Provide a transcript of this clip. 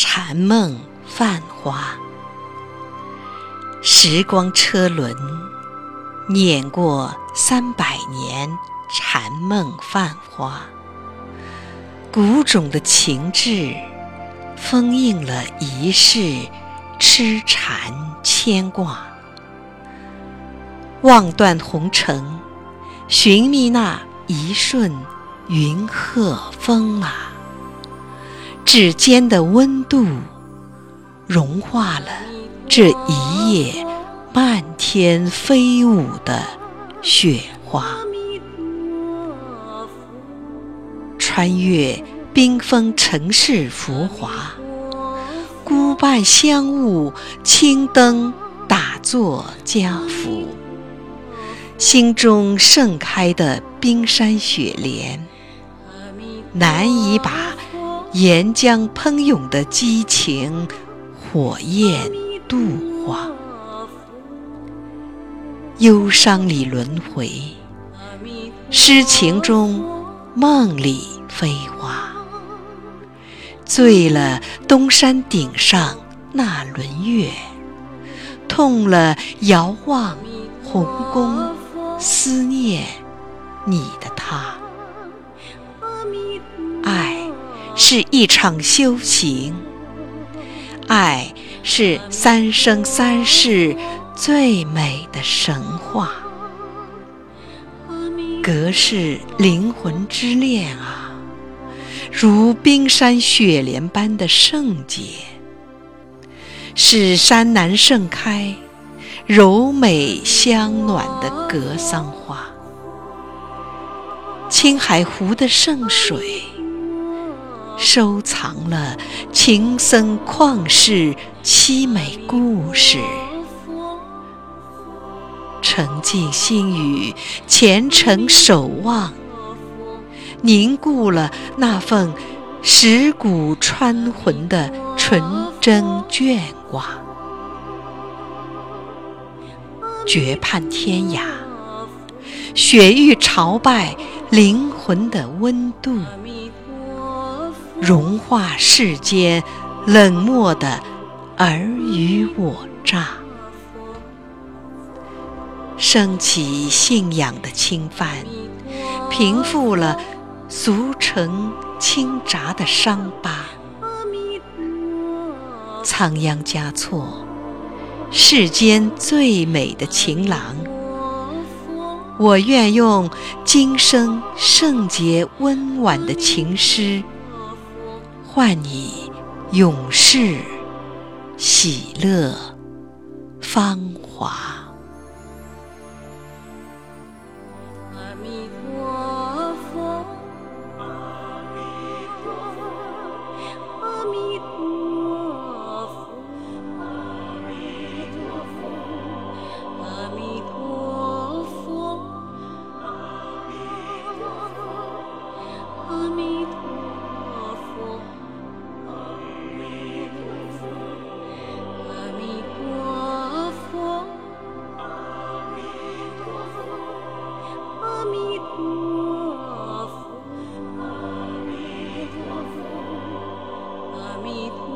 禅梦泛花。时光车轮碾过三百年禅梦泛花，古种的情致封印了一世痴缠牵挂。望断红尘，寻觅那一瞬云鹤风马，指尖的温度融化了这一夜漫天飞舞的雪花。穿越缤纷城市浮华，孤伴香雾，青灯打作家福。心中盛开的冰山雪莲，难以把岩浆喷涌的激情火焰度化。忧伤里轮回，诗情中梦里飞花。醉了东山顶上那轮月，痛了遥望红宫。思念你的他，是一场修行，爱是三生三世最美的神话，隔世灵魂之恋啊，如冰山雪莲般的圣洁，是山南盛开。柔美香暖的格桑花，青海湖的圣水，收藏了情僧旷世凄美故事。沉静心语，虔诚守望，凝固了那份蚀骨穿魂的纯真眷挂。绝盼天涯，雪域朝拜灵魂的温度，融化世间冷漠的尔虞我诈，升起信仰的侵犯，平复了俗尘倾轧的伤疤，仓央嘉措。世间最美的情郎，我愿用今生圣洁温婉的情诗，换你永世喜乐芳华。me